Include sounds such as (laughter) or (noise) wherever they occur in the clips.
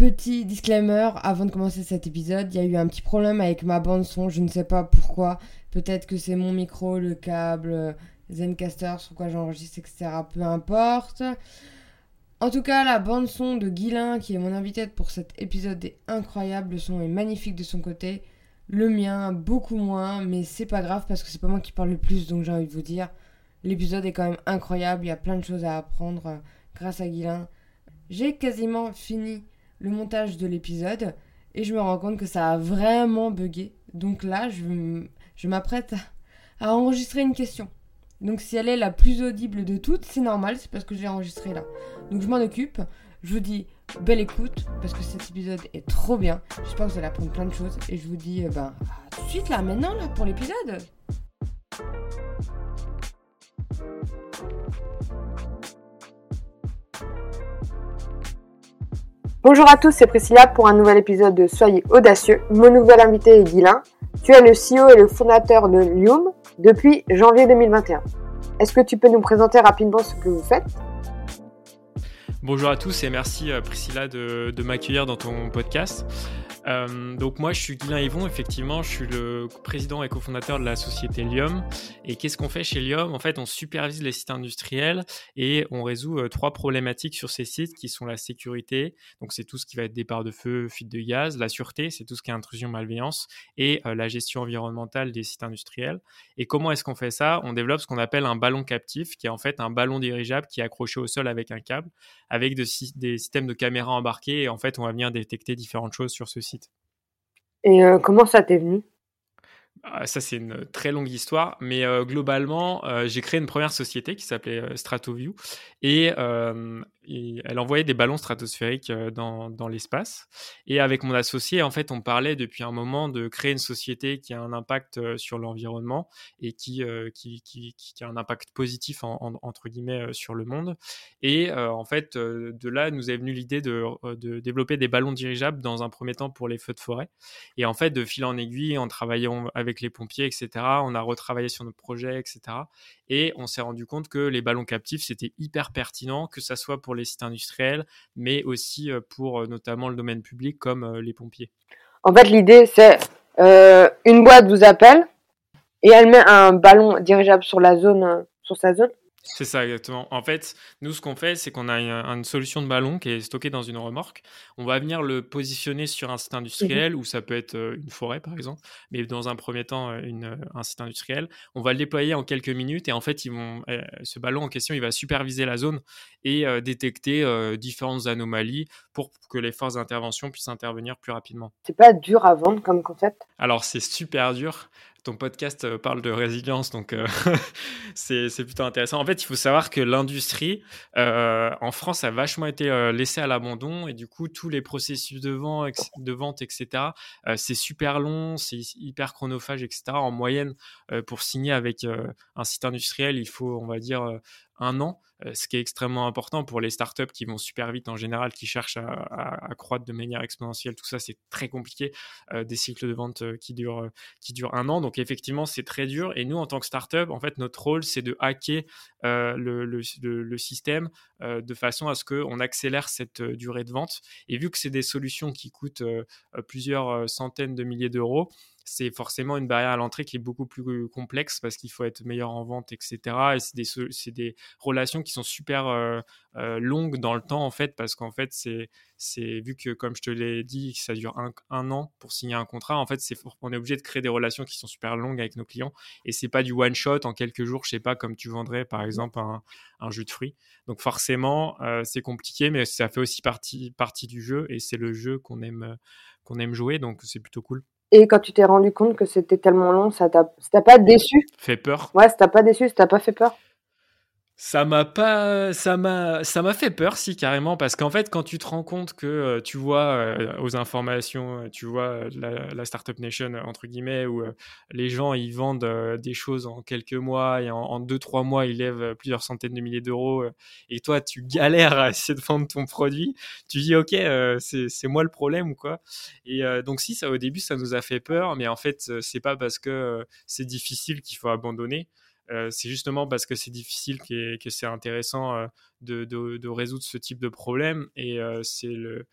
Petit disclaimer avant de commencer cet épisode, il y a eu un petit problème avec ma bande son, je ne sais pas pourquoi. Peut-être que c'est mon micro, le câble, Zencaster, sur quoi j'enregistre, etc. Peu importe. En tout cas, la bande son de Guilin, qui est mon invité pour cet épisode, est incroyable. Le son est magnifique de son côté. Le mien, beaucoup moins, mais c'est pas grave parce que c'est pas moi qui parle le plus, donc j'ai envie de vous dire, l'épisode est quand même incroyable. Il y a plein de choses à apprendre euh, grâce à Guilin. J'ai quasiment fini le montage de l'épisode et je me rends compte que ça a vraiment bugué. Donc là, je, m'apprête à enregistrer une question. Donc si elle est la plus audible de toutes, c'est normal, c'est parce que je l'ai enregistrée là. Donc je m'en occupe. Je vous dis belle écoute parce que cet épisode est trop bien. J'espère que vous allez apprendre plein de choses et je vous dis ben à tout de suite là, maintenant pour l'épisode. Bonjour à tous, c'est Priscilla pour un nouvel épisode de Soyez audacieux. Mon nouvel invité est Guilain. Tu es le CEO et le fondateur de Lium depuis janvier 2021. Est-ce que tu peux nous présenter rapidement ce que vous faites? Bonjour à tous et merci euh, Priscilla de m'accueillir dans ton podcast. Euh, donc moi je suis Guilain Yvon, effectivement je suis le président et cofondateur de la société Lium. Et qu'est-ce qu'on fait chez Lium En fait on supervise les sites industriels et on résout euh, trois problématiques sur ces sites qui sont la sécurité, donc c'est tout ce qui va être départ de feu, fuite de gaz, la sûreté, c'est tout ce qui est intrusion, malveillance, et euh, la gestion environnementale des sites industriels. Et comment est-ce qu'on fait ça? On développe ce qu'on appelle un ballon captif, qui est en fait un ballon dirigeable qui est accroché au sol avec un câble, avec des systèmes de caméras embarqués, et en fait on va venir détecter différentes choses sur ce site. Et euh, comment ça t'est venu? Ça, c'est une très longue histoire, mais euh, globalement, euh, j'ai créé une première société qui s'appelait Stratoview et elle envoyait des ballons stratosphériques dans, dans l'espace. Et avec mon associé, en fait, on parlait depuis un moment de créer une société qui a un impact sur l'environnement et qui, qui, qui, qui, a un impact positif, entre guillemets, sur le monde. Et en fait, de là, nous est venue l'idée de, de, développer des ballons dirigeables dans un premier temps pour les feux de forêt. Et en fait, de fil en aiguille, en travaillant avec les pompiers, etc., on a retravaillé sur notre projet, etc. Et on s'est rendu compte que les ballons captifs, c'était hyper pertinent, que ça soit pour les sites industriels, mais aussi euh, pour euh, notamment le domaine public comme euh, les pompiers. En fait, l'idée, c'est une boîte vous appelle et elle met un ballon dirigeable sur la zone, sur sa zone c'est ça, exactement. En fait, nous, ce qu'on fait, c'est qu'on a une, solution de ballon qui est stockée dans une remorque. On va venir le positionner sur un site industriel, ou ça peut être euh, une forêt, par exemple, mais dans un premier temps, euh, une, un site industriel. On va le déployer en quelques minutes, et en fait, ils vont, euh, ce ballon en question, il va superviser la zone et détecter différentes anomalies pour que les forces d'intervention puissent intervenir plus rapidement. C'est pas dur à vendre comme concept? Alors, c'est super dur ton podcast euh, parle de résilience, donc euh, (laughs) c'est plutôt intéressant. En fait, il faut savoir que l'industrie euh, en France a vachement été laissée à l'abandon et du coup, tous les processus de vente, de vente etc., c'est super long, c'est hyper chronophage, etc. En moyenne, pour signer avec un site industriel, il faut, on va dire, un an, euh, ce qui est extrêmement important pour les startups qui vont super vite en général, qui cherchent à, croître de manière exponentielle. Tout ça, c'est très compliqué. Euh, des cycles de vente euh, qui durent, qui durent un an. Donc, effectivement, c'est très dur. Et nous, en tant que startup, en fait, notre rôle, c'est de hacker le, le, système de façon à ce qu'on accélère cette durée de vente. Et vu que c'est des solutions qui coûtent plusieurs centaines de milliers d'euros, c'est forcément une barrière à l'entrée qui est beaucoup plus complexe parce qu'il faut être meilleur en vente, etc. Et c'est des, des, relations qui sont super euh, euh, longues dans le temps, en fait, parce qu'en fait, c'est vu que, comme je te l'ai dit, ça dure un, an pour signer un contrat, en fait, on est obligé de créer des relations qui sont super longues avec nos clients. Et c'est pas du one-shot en quelques jours, je sais pas, comme tu vendrais, par exemple, un, un jus de fruits. Donc forcément, euh, c'est compliqué, mais ça fait aussi partie, partie du jeu et c'est le jeu qu'on aime, qu'on aime jouer, donc c'est plutôt cool. Et quand tu t'es rendu compte que c'était tellement long, ça t'a pas déçu? Fait peur. Ouais, ça t'a pas déçu, ça t'a pas fait peur? Ça m'a pas, ça m'a, ça m'a fait peur, si carrément, parce qu'en fait, quand tu te rends compte que euh, tu vois euh, aux informations, euh, tu vois la, startup nation entre guillemets, où les gens ils vendent des choses en quelques mois et en, deux trois mois ils lèvent plusieurs centaines de milliers d'euros, et toi tu (laughs) galères à essayer de vendre ton produit, tu dis ok, c'est moi le problème ou quoi Et donc si ça au début ça nous a fait peur, mais en fait c'est pas parce que c'est difficile qu'il faut abandonner. Euh, c'est justement parce que c'est difficile que c'est intéressant euh, de, résoudre ce type de problème. Et, euh, le,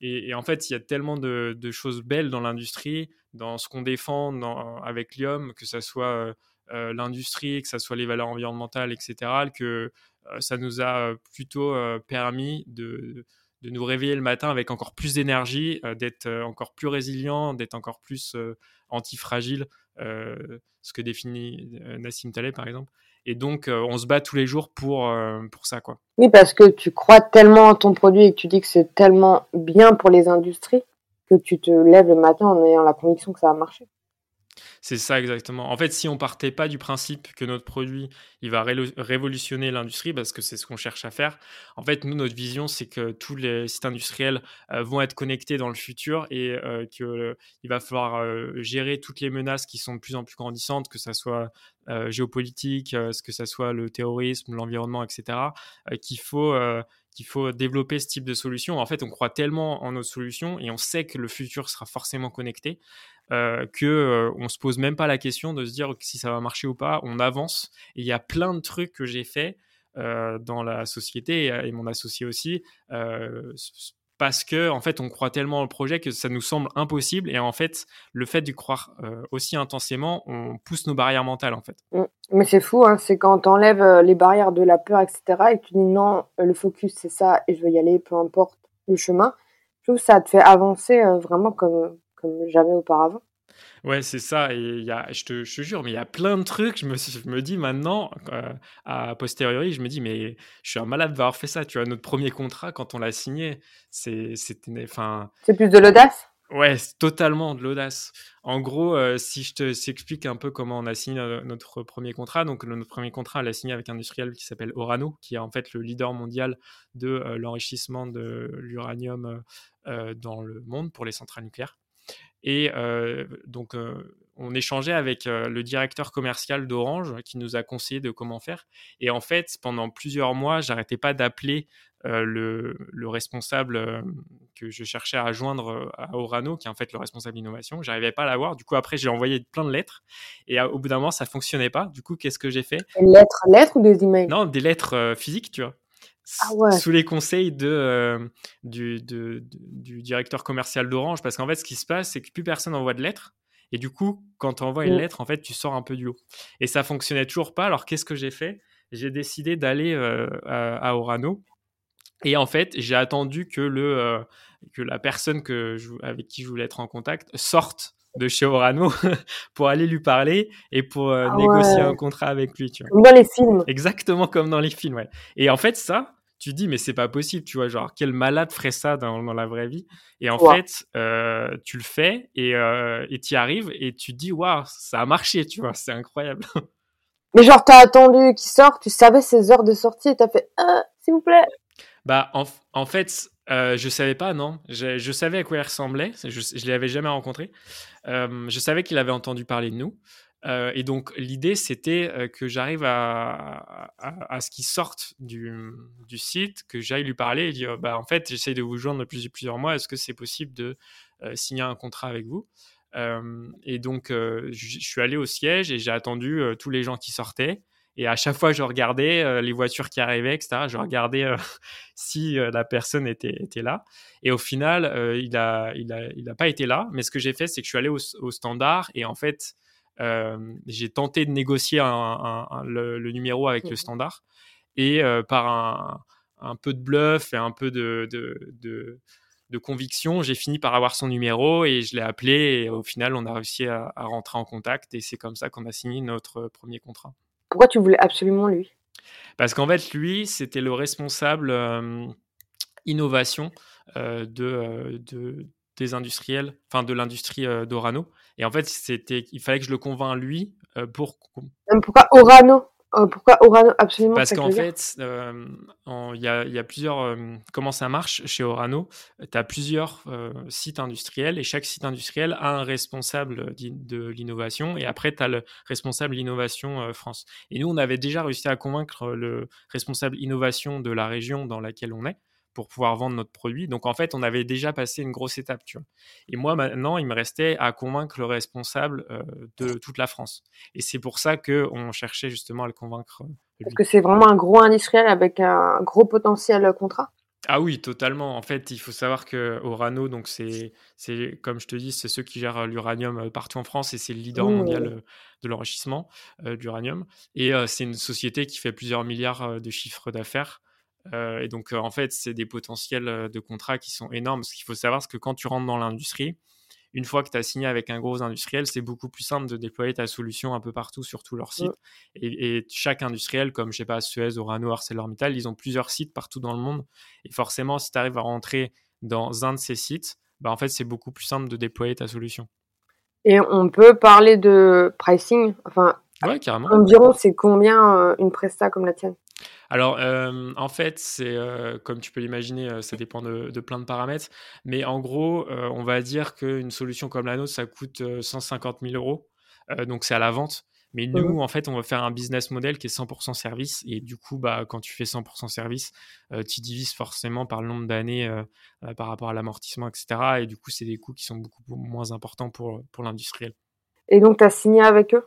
et, en fait, il y a tellement de, choses belles dans l'industrie, dans ce qu'on défend dans, avec Lium, que ce soit l'industrie, que ce soit les valeurs environnementales, etc., que ça nous a plutôt permis de, de, nous réveiller le matin avec encore plus d'énergie, d'être encore plus résilient, d'être encore plus antifragile, ce que définit Nassim Taleb, par exemple. Et donc, euh, on se bat tous les jours pour, euh, pour ça. Quoi. Oui, parce que tu crois tellement en ton produit et que tu dis que c'est tellement bien pour les industries que tu te lèves le matin en ayant la conviction que ça va marcher. C'est ça exactement. En fait, si on partait pas du principe que notre produit, il va révolutionner l'industrie, parce que c'est ce qu'on cherche à faire. En fait, nous, notre vision, c'est que tous les sites industriels euh, vont être connectés dans le futur et euh, qu'il va falloir euh, gérer toutes les menaces qui sont de plus en plus grandissantes, que ce soit géopolitique, que ce soit le terrorisme, l'environnement, etc. qu'il faut qu'il faut développer ce type de solution. En fait, on croit tellement en notre solution et on sait que le futur sera forcément connecté euh, que euh, on se pose même pas la question de se dire si ça va marcher ou pas. On avance. Et il y a plein de trucs que j'ai fait euh, dans la société et, mon associé aussi. Parce que en fait on croit tellement au projet que ça nous semble impossible et en fait le fait d'y croire aussi intensément on pousse nos barrières mentales en fait mmh. mais c'est fou hein, c'est quand t'enlèves les barrières de la peur etc et que tu dis non le focus c'est ça et je veux y aller peu importe le chemin je trouve que ça te fait avancer vraiment comme jamais auparavant. Ouais, c'est ça. Et il y a, je te, je te jure, mais il y a plein de trucs. Je me, je me dis maintenant, euh, à posteriori, je me dis, mais je suis un malade d'avoir fait ça. Tu vois, notre premier contrat, quand on l'a signé, c'est, enfin. C'est plus de l'audace? Ouais, totalement de l'audace. En gros, euh, si je te s'explique un peu comment on a signé notre premier contrat, donc notre premier contrat, on l'a signé avec un industriel qui s'appelle Orano, qui est en fait le leader mondial de euh, l'enrichissement de l'uranium dans le monde pour les centrales nucléaires. Et donc, on échangeait avec le directeur commercial d'Orange qui nous a conseillé de comment faire. Et en fait, pendant plusieurs mois, j'arrêtais pas d'appeler le, responsable que je cherchais à joindre à Orano, qui est en fait le responsable d'innovation. J'arrivais pas à l'avoir. Du coup, après, j'ai envoyé plein de lettres. Et au bout d'un moment, ça fonctionnait pas. Du coup, qu'est-ce que j'ai fait? Des lettres, lettres ou des emails? Non, des lettres physiques, tu vois. Ah sous les conseils de, euh, du, du, directeur commercial d'Orange. Parce qu'en fait, ce qui se passe, c'est que plus personne envoie de lettres. Et du coup, quand tu envoies une mm. lettre, en fait, tu sors un peu du lot. Et ça fonctionnait toujours pas. Alors, qu'est-ce que j'ai fait? J'ai décidé d'aller euh, à, Orano. Et en fait, j'ai attendu que, le, euh, que la personne que avec qui je voulais être en contact sorte de chez Orano (laughs) pour aller lui parler et pour ah négocier un contrat avec lui. Tu vois. Dans les films. Exactement comme dans les films, ouais. Et en fait, ça, tu dis mais c'est pas possible tu vois genre quel malade ferait ça dans, la vraie vie et en fait euh, tu le fais et euh, tu y arrives et tu te dis waouh ça a marché tu vois c'est incroyable (laughs) mais genre t'as attendu qu'il sorte tu savais ses heures de sortie et t'as fait euh, s'il vous plaît bah en, en fait euh, je savais pas non. Je, je, savais à quoi il ressemblait. Je, je l'avais jamais rencontré. Je savais qu'il avait entendu parler de nous. Euh, et donc l'idée, c'était euh, que j'arrive à, à, ce qu'il sorte du, du, site, que j'aille lui parler et dire, bah, en fait, j'essaye de vous joindre depuis plusieurs mois, est-ce que c'est possible de euh, signer un contrat avec vous? Et donc, je, suis allé au siège et j'ai attendu tous les gens qui sortaient. Et à chaque fois, je regardais les voitures qui arrivaient, etc. Je regardais (laughs) si la personne était, était, là. Et au final, il n'a il a, il a pas été là. Mais ce que j'ai fait, c'est que je suis allé au, au standard et en fait, euh, j'ai tenté de négocier le, numéro avec le mmh standard et euh, par un, peu de bluff et un peu de, de, conviction, j'ai fini par avoir son numéro et je l'ai appelé et au final on a réussi à, rentrer en contact et c'est comme ça qu'on a signé notre premier contrat. Pourquoi tu voulais absolument lui? Parce qu'en fait lui c'était le responsable euh, innovation de, de, des industriels, enfin de l'industrie d'Orano. Et en fait, c'était, il fallait que je le convainc lui pour. Pourquoi Orano? Euh, Pourquoi Orano absolument Parce qu'en fait, il y, a, y, a, plusieurs. comment ça marche chez Orano? Tu as plusieurs sites industriels et chaque site industriel a un responsable de l'innovation et après, tu as le responsable innovation France. Et nous, on avait déjà réussi à convaincre le responsable innovation de la région dans laquelle on est pour pouvoir vendre notre produit. Donc en fait, on avait déjà passé une grosse étape, tu vois. Et moi maintenant, il me restait à convaincre le responsable euh, de toute la France. Et c'est pour ça que on cherchait justement à le convaincre. Euh, Parce que c'est vraiment un gros industriel avec un gros potentiel contrat? Ah oui, totalement. En fait, il faut savoir que Orano, donc c'est, c'est comme je te dis, c'est ceux qui gèrent l'uranium partout en France et c'est le leader mondial de l'enrichissement d'uranium. Et c'est une société qui fait plusieurs milliards de chiffres d'affaires. Et donc, en fait, c'est des potentiels de contrats qui sont énormes. Ce qu'il faut savoir, c'est que quand tu rentres dans l'industrie, une fois que tu as signé avec un gros industriel, c'est beaucoup plus simple de déployer ta solution un peu partout sur tout leur site. Et, chaque industriel, comme je sais pas, Suez, Orano, ArcelorMittal, ils ont plusieurs sites partout dans le monde. Et forcément, si tu arrives à rentrer dans un de ces sites, bah en fait, c'est beaucoup plus simple de déployer ta solution. Et on peut parler de pricing, enfin, ouais, carrément. environ, c'est combien euh, une presta comme la tienne? Alors, euh, en fait, c'est euh, comme tu peux l'imaginer, euh, ça dépend de, plein de paramètres. Mais en gros, on va dire qu'une solution comme la nôtre, ça coûte 150 000 euros. donc, c'est à la vente. Mais nous, en fait, on va faire un business model qui est 100% service. Et du coup, bah, quand tu fais 100% service, tu divises forcément par le nombre d'années par rapport à l'amortissement, etc. Et du coup, c'est des coûts qui sont beaucoup moins importants pour, pour l'industriel. Et donc, tu as signé avec eux?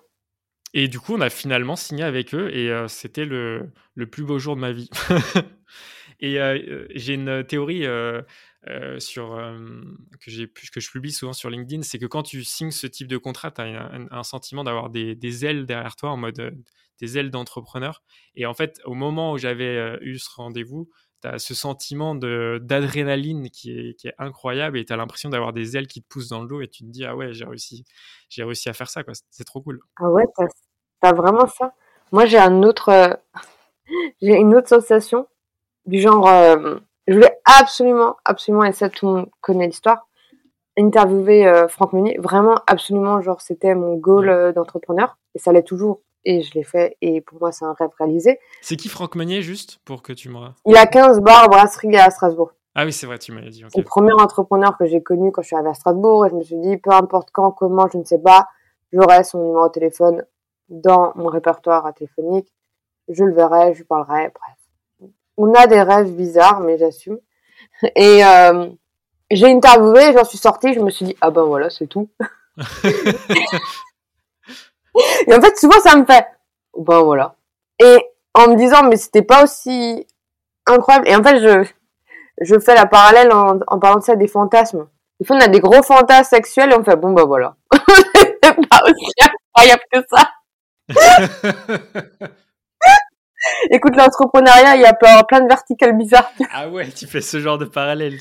Et du coup, on a finalement signé avec eux et c'était le, le, plus beau jour de ma vie. (laughs) et j'ai une théorie sur, que, que je publie souvent sur LinkedIn, c'est que quand tu signes ce type de contrat, tu as un, sentiment d'avoir des, des, ailes derrière toi en mode des ailes d'entrepreneur. Et en fait, au moment où j'avais eu ce rendez-vous, tu as ce sentiment d'adrénaline qui est, qui est, incroyable et tu as l'impression d'avoir des ailes qui te poussent dans le dos et tu te dis ah ouais j'ai réussi j'ai réussi à faire ça quoi. C'est trop cool. Ah ouais t'as as vraiment ça. Moi j'ai un autre euh, (laughs) j'ai une autre sensation du genre euh, je voulais absolument absolument et ça tout le monde connaît l'histoire interviewer euh, Franck Meunier. Vraiment absolument genre c'était mon goal d'entrepreneur et ça l'est toujours et je l'ai fait et pour moi c'est un rêve réalisé. C'est qui Franck Meunier juste pour que tu me... Il a 15 bars brasserie à Strasbourg. Ah oui, c'est vrai, tu m'as dit. C'est le premier entrepreneur que j'ai connu quand je suis arrivé à Strasbourg et je me suis dit, peu importe quand, comment, je ne sais pas, j'aurai son numéro de téléphone dans mon répertoire téléphonique, je le verrai, je lui parlerai, bref. On a des rêves bizarres, mais j'assume. (laughs) Et euh, j'ai interviewé, j'en suis sortie, je me suis dit, ah ben voilà, c'est tout. (laughs) (laughs) Et en fait, souvent, ça me fait, ben voilà. Et en me disant, mais c'était pas aussi incroyable. Et en fait, je, je fais la parallèle en, en parlant de ça des fantasmes. Des fois, on a des gros fantasmes sexuels et on fait, bon, ben voilà. (laughs) c'est pas aussi incroyable que ça. (laughs) Écoute, l'entrepreneuriat, il y a plein de verticales bizarres. (laughs) ah ouais, tu fais ce genre de parallèle.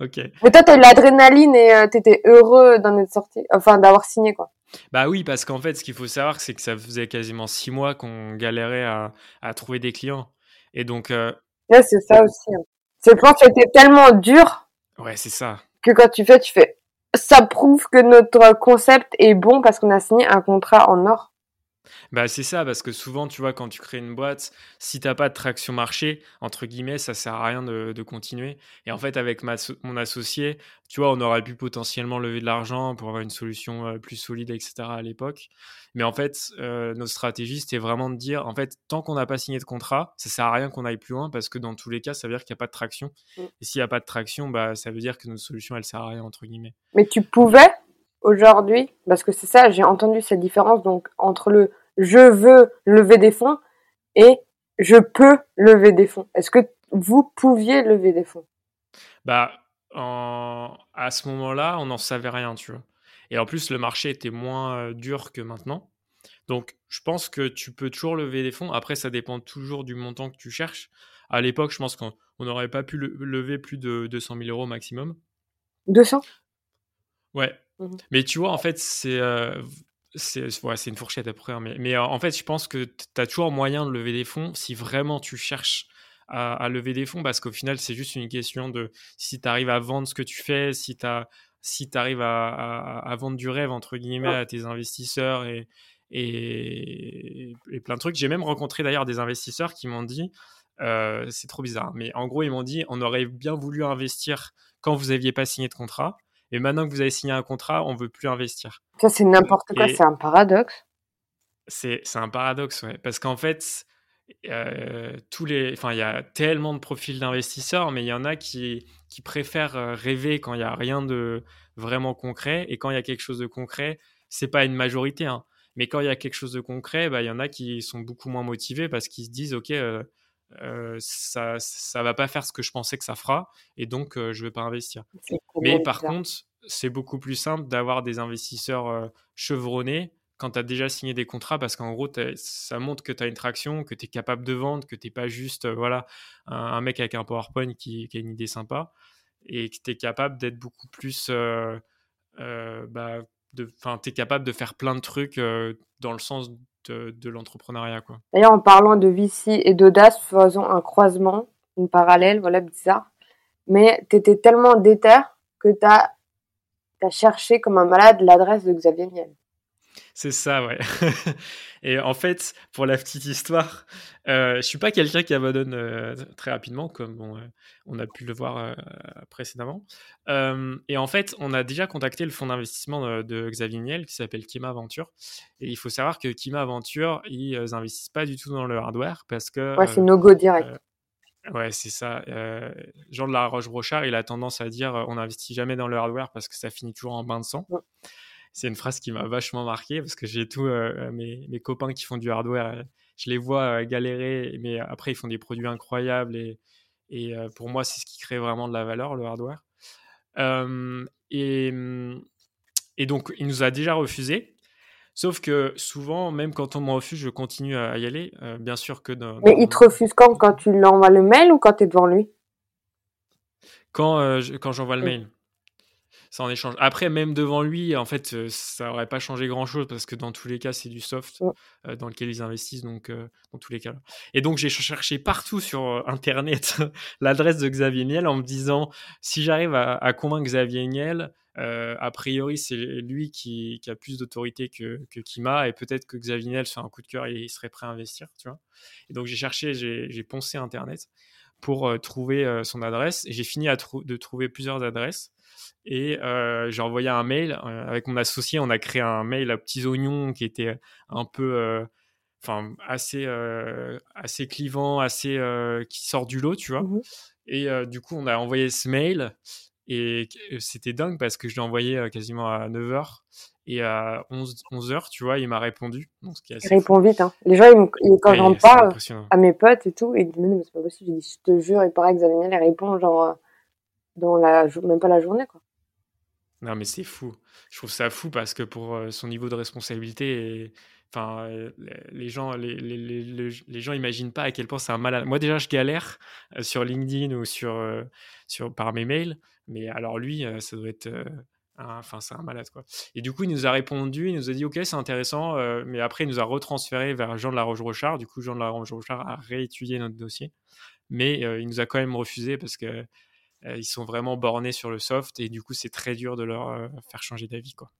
ok. Mais toi, t'as eu l'adrénaline et euh, t'étais heureux d'en être sorti, enfin d'avoir signé quoi. Bah oui, parce qu'en fait, ce qu'il faut savoir, c'est que ça faisait quasiment six mois qu'on galérait à, à, trouver des clients. Et donc. Euh... Ouais, c'est ça aussi. Hein. C'est que c'était tellement dur. Ouais, c'est ça. Que quand tu fais, tu fais. Ça prouve que notre concept est bon parce qu'on a signé un contrat en or. Bah, c'est ça, parce que souvent, tu vois, quand tu crées une boîte, si tu n'as pas de traction marché, entre guillemets, ça sert à rien de, continuer. Et en fait, avec ma, mon associé, tu vois, on aurait pu potentiellement lever de l'argent pour avoir une solution plus solide, etc. à l'époque. Mais en fait, euh, notre stratégie, c'était vraiment de dire, en fait, tant qu'on n'a pas signé de contrat, ça sert à rien qu'on aille plus loin, parce que dans tous les cas, ça veut dire qu'il n'y a pas de traction. Mmh. Et s'il n'y a pas de traction, bah, ça veut dire que notre solution, elle sert à rien, entre guillemets. Mais tu pouvais aujourd'hui, parce que c'est ça, j'ai entendu cette différence donc entre le je veux lever des fonds et je peux lever des fonds. Est-ce que vous pouviez lever des fonds? Bah, à ce moment-là, on n'en savait rien, tu vois. Et en plus, le marché était moins euh, dur que maintenant. Donc, je pense que tu peux toujours lever des fonds. Après, ça dépend toujours du montant que tu cherches. À l'époque, je pense qu'on n'aurait pas pu lever plus de 200 000 euros maximum. 200 Ouais. Mmh mais tu vois, en fait, c'est euh, c'est une fourchette après, hein, mais, mais, en fait, je pense que tu as toujours moyen de lever des fonds si vraiment tu cherches à, lever des fonds, parce qu'au final, c'est juste une question de si tu arrives à vendre ce que tu fais, si tu si arrives à, à, vendre du rêve, entre guillemets, à tes investisseurs et, et, plein de trucs. J'ai même rencontré d'ailleurs des investisseurs qui m'ont dit, euh, c'est trop bizarre, mais en gros, ils m'ont dit, on aurait bien voulu investir quand vous n'aviez pas signé de contrat. Et maintenant que vous avez signé un contrat, on veut plus investir. Ça, c'est n'importe quoi, c'est un paradoxe. C'est un paradoxe, ouais. Parce qu'en fait, euh, tous les, enfin, il y a tellement de profils d'investisseurs, mais il y en a qui, qui préfèrent euh, rêver quand il n'y a rien de vraiment concret. Et quand il y a quelque chose de concret, c'est pas une majorité, hein. mais quand il y a quelque chose de concret, bah, il y en a qui sont beaucoup moins motivés parce qu'ils se disent, OK, euh, ça ça va pas faire ce que je pensais que ça fera et donc je vais pas investir. Mais par contre, c'est beaucoup plus simple d'avoir des investisseurs chevronnés quand tu as déjà signé des contrats parce qu'en gros, ça montre que tu as une traction, que tu es capable de vendre, que tu n'es pas juste voilà, un, mec avec un PowerPoint qui, qui, a une idée sympa et que tu es capable d'être beaucoup plus. Euh, euh, bah, tu es capable de faire plein de trucs euh, dans le sens de, de l'entrepreneuriat. D'ailleurs, en parlant de VC et d'audace, faisons un croisement, une parallèle, voilà, bizarre. Mais tu étais tellement déter que tu as, cherché comme un malade l'adresse de Xavier Niel. C'est ça, ouais. (laughs) et en fait, pour la petite histoire, euh, je suis pas quelqu'un qui abandonne euh, très rapidement, comme on, euh, on, a pu le voir euh, précédemment. et en fait, on a déjà contacté le fonds d'investissement de, Xavier Niel, qui s'appelle Kima Aventure. Et il faut savoir que Kima Aventure, ils n'investissent pas du tout dans le hardware parce que. Ouais, c'est no-go direct. Ouais, c'est ça. Jean de la Roche-Brochard, il a tendance à dire on n'investit jamais dans le hardware parce que ça finit toujours en bain de sang c'est une phrase qui m'a vachement marqué parce que j'ai tous euh, mes, mes, copains qui font du hardware, euh, je les vois euh, galérer, mais après ils font des produits incroyables et, et pour moi c'est ce qui crée vraiment de la valeur, le hardware. et, et donc il nous a déjà refusé. Sauf que souvent, même quand on me refuse, je continue à y aller. bien sûr que dans, Mais il te refuse quand? Quand tu lui envoies le mail ou quand tu es devant lui? Quand, quand j'envoie le mail ça en échange. Après, même devant lui, en fait, euh, ça aurait pas changé grand chose parce que dans tous les cas, c'est du soft euh, dans lequel ils investissent, donc euh, dans tous les cas. Et donc, j'ai cherché partout sur Internet (laughs) l'adresse de Xavier Niel en me disant si j'arrive à, convaincre Xavier Niel, a priori, c'est lui qui, a plus d'autorité que, que Kima et peut-être que Xavier Niel fait un coup de cœur et il serait prêt à investir, tu vois. Et donc, j'ai cherché, j'ai poncé Internet pour trouver son adresse et j'ai fini à de trouver plusieurs adresses. Et euh, j'ai envoyé un mail euh, avec mon associé. On a créé un mail à petits oignons qui était un peu, euh, enfin, assez, assez clivant, assez qui sort du lot, tu vois. Mmh et du coup, on a envoyé ce mail. Et c'était dingue parce que je l'ai envoyé quasiment à 9h. Et à 11, 11h, tu vois, il m'a répondu. Donc, il répond vite. Hein. Les gens, ils, quand j'en parle à mes potes et tout, ils disent Mais c'est pas possible. Je dis Je te jure, il paraît que Xavier il répond genre dans la, même pas la journée. Quoi. Non, mais c'est fou. Je trouve ça fou parce que pour euh, son niveau de responsabilité, enfin, euh, les gens, les, les, les, les, gens imaginent pas à quel point c'est un malade. Moi, déjà, je galère euh, sur LinkedIn ou sur, sur, par mes mails, mais alors lui, ça doit être. Enfin, c'est un malade, quoi. Et du coup, il nous a répondu, il nous a dit, OK, c'est intéressant, mais après, il nous a retransféré vers Jean de la Roche-Brochard. Du coup, Jean de la Roche-Brochard a réétudié notre dossier, mais il nous a quand même refusé parce que ils sont vraiment bornés sur le soft et du coup, c'est très dur de leur euh, faire changer d'avis. Quoi.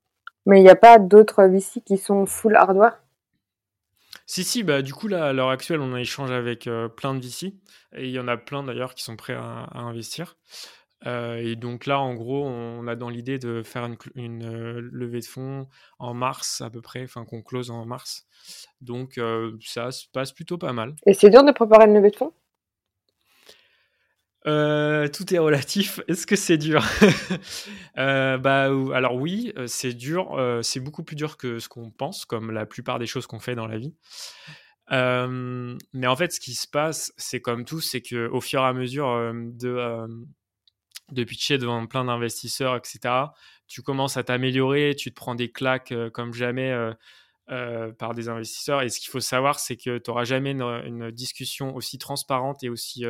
Mais il n'y a pas d'autres VC qui sont full hardware? Si, si, bah, du coup, là, à l'heure actuelle, on a échangé avec euh, plein de VC et il y en a plein d'ailleurs qui sont prêts à, investir. et donc là, en gros, on a dans l'idée de faire une, une levée de fonds en mars à peu près, enfin qu'on close en mars. Donc ça se passe plutôt pas mal. Et c'est dur de préparer une levée de fonds? Euh, tout est relatif. (laughs) Est-ce que c'est dur? (laughs) Euh, Bah, alors oui, euh, c'est dur. c'est beaucoup plus dur que ce qu'on pense, comme la plupart des choses qu'on fait dans la vie. mais en fait, ce qui se passe, c'est comme tout, c'est que au fur et à mesure de de pitcher devant plein d'investisseurs, etc., tu commences à t'améliorer, tu te prends des claques comme jamais. par des investisseurs. Et ce qu'il faut savoir, c'est que tu n'auras jamais une, une, discussion aussi transparente et aussi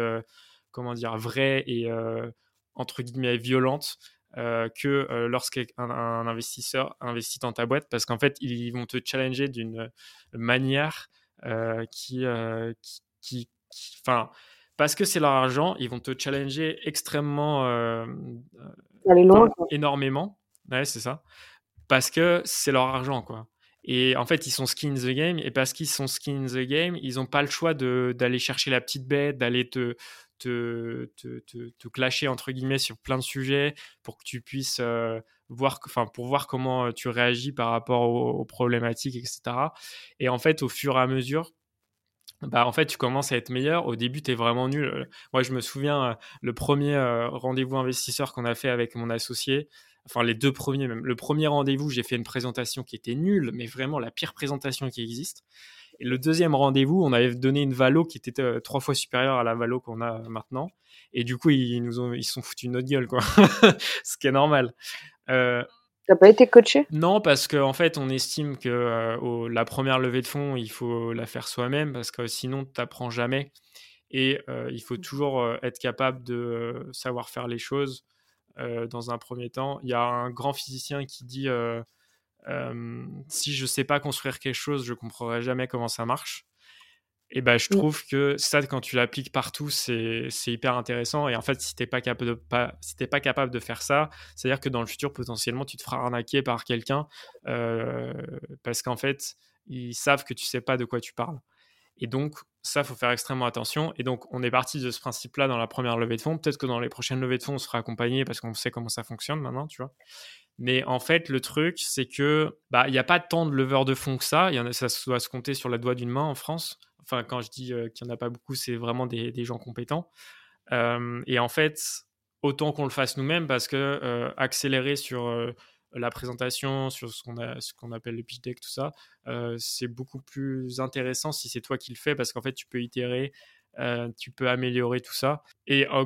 comment dire, vraie et euh, entre guillemets violente euh, que euh, lorsqu'un un investisseur investit dans ta boîte. Parce qu'en fait ils vont te challenger d'une manière qui, qui, enfin parce que c'est leur argent ils vont te challenger extrêmement énormément. Ouais c'est ça. Parce que c'est leur argent quoi. Et en fait, ils sont skin the game. Et parce qu'ils sont skin the game, ils n'ont pas le choix d'aller chercher la petite bête, d'aller te, te, clasher entre guillemets sur plein de sujets pour que tu puisses euh, voir, enfin pour voir comment euh, tu réagis par rapport aux, problématiques, etc. Et en fait, au fur et à mesure, bah en fait tu commences à être meilleur. Au début, tu es vraiment nul. Moi, je me souviens euh, le premier rendez-vous investisseur qu'on a fait avec mon associé. Enfin, les deux premiers même. Le premier rendez-vous, j'ai fait une présentation qui était nulle, mais vraiment la pire présentation qui existe. Et le deuxième rendez-vous, on avait donné une valo qui était trois fois supérieure à la valo qu'on a maintenant. Et du coup, ils nous ont, ils sont foutus notre gueule, quoi. (laughs) Ce qui est normal. Euh, T'as pas été coaché? Non, parce qu'en en fait, on estime que euh, la première levée de fonds, il faut la faire soi-même, parce que sinon, tu n'apprends jamais. Et euh, il faut toujours euh, être capable de savoir faire les choses dans un premier temps. Il y a un grand physicien qui dit si je ne sais pas construire quelque chose, je ne comprendrai jamais comment ça marche. Et ben, je trouve que ça, quand tu l'appliques partout, c'est hyper intéressant. Et en fait, si tu n'es pas, capable de, pas, si pas capable de faire ça, c'est-à-dire que dans le futur, potentiellement, tu te feras arnaquer par quelqu'un euh, parce qu'en fait, ils savent que tu sais pas de quoi tu parles. Et donc, ça, faut faire extrêmement attention. Et donc, on est parti de ce principe-là dans la première levée de fonds. Peut-être que dans les prochaines levées de fonds, on sera accompagné parce qu'on sait comment ça fonctionne maintenant, tu vois. Mais en fait, le truc, c'est que bah, n'y a pas tant de leveurs de fonds que ça. Y en a, ça doit se compter sur la doigt d'une main en France. Enfin, quand je dis euh, qu'il n'y en a pas beaucoup, c'est vraiment des, gens compétents. Euh, et en fait, autant qu'on le fasse nous-mêmes, parce que euh, accélérer sur la présentation, sur ce qu'on, ce qu'on appelle le pitch deck, tout ça, c'est beaucoup plus intéressant si c'est toi qui le fais, parce qu'en fait, tu peux itérer, tu peux améliorer tout ça. Et en,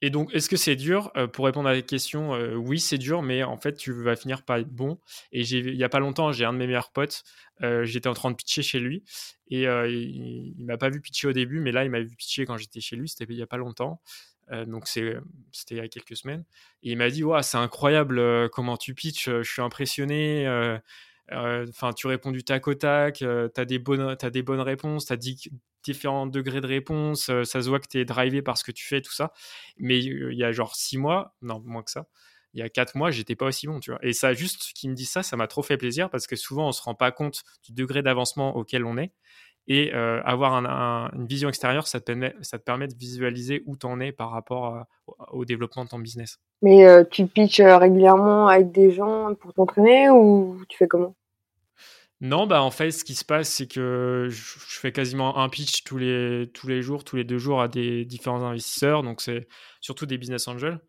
et donc, est-ce que c'est dur? Euh, Pour répondre à la question, euh, oui, c'est dur, mais en fait, tu vas finir par être bon. Et il n'y a pas longtemps, j'ai un de mes meilleurs potes, euh, j'étais en train de pitcher chez lui, et il, ne m'a pas vu pitcher au début, mais là, il m'a vu pitcher quand j'étais chez lui, c'était il n'y a pas longtemps. donc, c'était il y a quelques semaines. Et il m'a dit, ouais, c'est incroyable comment tu pitches, je suis impressionné. Enfin, tu réponds du tac au tac, tu as, des bonnes, as des bonnes réponses, tu as dit différents degrés de réponse, euh, ça se voit que tu es drivé par ce que tu fais, tout ça. Mais il y a genre six mois, non, moins que ça, il y a quatre mois, j'étais pas aussi bon, tu. Et ça, juste qui me dit ça, ça m'a trop fait plaisir parce que souvent, on se rend pas compte du degré d'avancement auquel on est. Et euh, avoir une vision extérieure, ça te, permet, de visualiser où tu en es par rapport au développement de ton business. Mais euh, tu pitches régulièrement avec des gens pour t'entraîner ou tu fais comment? Non, bah en fait, ce qui se passe, c'est que je, fais quasiment un pitch tous les, tous les jours, tous les deux jours à des différents investisseurs. Donc, c'est surtout des business angels.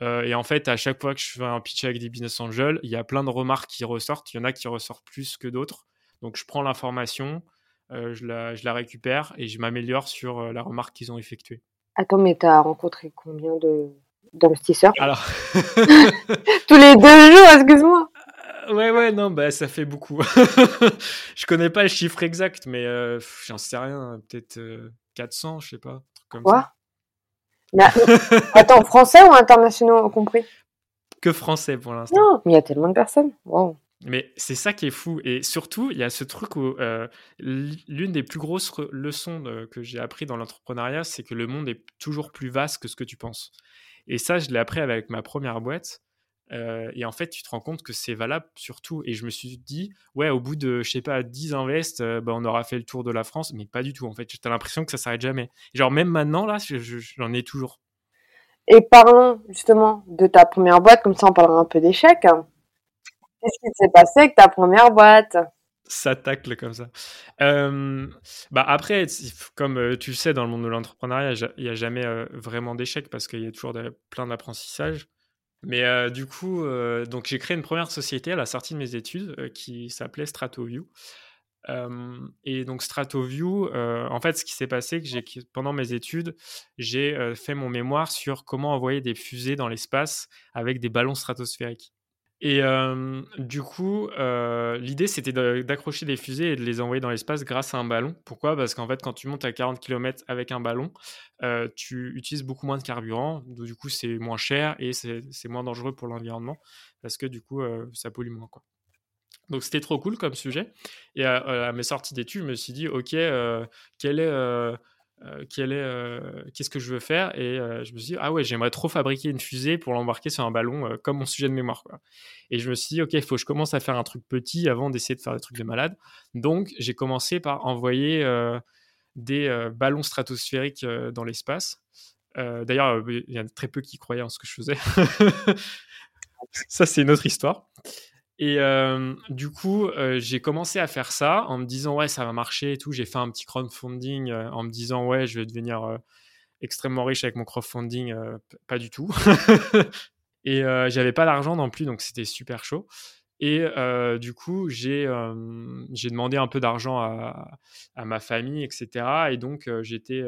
Euh, et en fait, à chaque fois que je fais un pitch avec des business angels, il y a plein de remarques qui ressortent. Il y en a qui ressortent plus que d'autres. Donc, je prends l'information, euh, je, la, je, la, récupère et je m'améliore sur euh, la remarque qu'ils ont effectuée. Attends, mais tu as rencontré combien d'investisseurs? Alors. (laughs) (laughs) Tous les deux jours, excuse-moi ouais, ouais, non, bah, ça fait beaucoup. (laughs) je connais pas le chiffre exact, mais euh, j'en sais rien. Peut-être 400, euh, je sais pas. Comme Quoi? (laughs) Attends, français ou internationaux compris? Que français pour l'instant. Non, mais il y a tellement de personnes. Mais c'est ça qui est fou. Et surtout, il y a ce truc où euh, l'une des plus grosses leçons que j'ai appris dans l'entrepreneuriat, c'est que le monde est toujours plus vaste que ce que tu penses. Et ça, je l'ai appris avec ma première boîte. Euh, et en fait, tu te rends compte que c'est valable sur tout. Et je me suis dit, ouais, au bout de, je sais pas, 10 invests, euh, bah, on aura fait le tour de la France, mais pas du tout. En fait, j'ai l'impression que ça s'arrête jamais. Genre, même maintenant, là, j'en ai toujours. Et parlons justement de ta première boîte, comme ça on parlera un peu d'échecs. Qu'est-ce qui s'est passé avec ta première boîte? Ça tacle comme ça. Euh, bah après, comme tu le sais, dans le monde de l'entrepreneuriat, il n'y a jamais vraiment d'échecs parce qu'il y a toujours plein d'apprentissages. Mais euh, du coup, euh, donc j'ai créé une première société à la sortie de mes études euh, qui s'appelait StratoView. et donc StratoView, en fait, ce qui s'est passé, que pendant mes études, j'ai fait mon mémoire sur comment envoyer des fusées dans l'espace avec des ballons stratosphériques. Et du coup, l'idée c'était d'accrocher des fusées et de les envoyer dans l'espace grâce à un ballon. Pourquoi? Parce qu'en fait, quand tu montes à 40 km avec un ballon, tu utilises beaucoup moins de carburant. Donc, du coup, c'est moins cher et c'est moins dangereux pour l'environnement parce que du coup, ça pollue moins. Donc c'était trop cool comme sujet. Et à, mes sorties d'études, je me suis dit, ok, quel est euh, euh, qu'est-ce que je veux faire Et euh, je me suis dit, ah ouais, j'aimerais trop fabriquer une fusée pour l'embarquer sur un ballon comme mon sujet de mémoire. Quoi. Et je me suis dit, ok, il faut que je commence à faire un truc petit avant d'essayer de faire des trucs de malade. Donc j'ai commencé par envoyer des ballons stratosphériques dans l'espace. D'ailleurs, il y a très peu qui croyaient en ce que je faisais. (laughs) Ça, c'est une autre histoire. Et euh, du coup, euh, j'ai commencé à faire ça en me disant ouais, ça va marcher et tout. J'ai fait un petit crowdfunding euh, en me disant ouais, je vais devenir extrêmement riche avec mon crowdfunding. pas du tout. (laughs) et j'avais pas d'argent non plus, donc c'était super chaud. Et du coup, j'ai demandé un peu d'argent à, à, ma famille, etc. Et donc, j'étais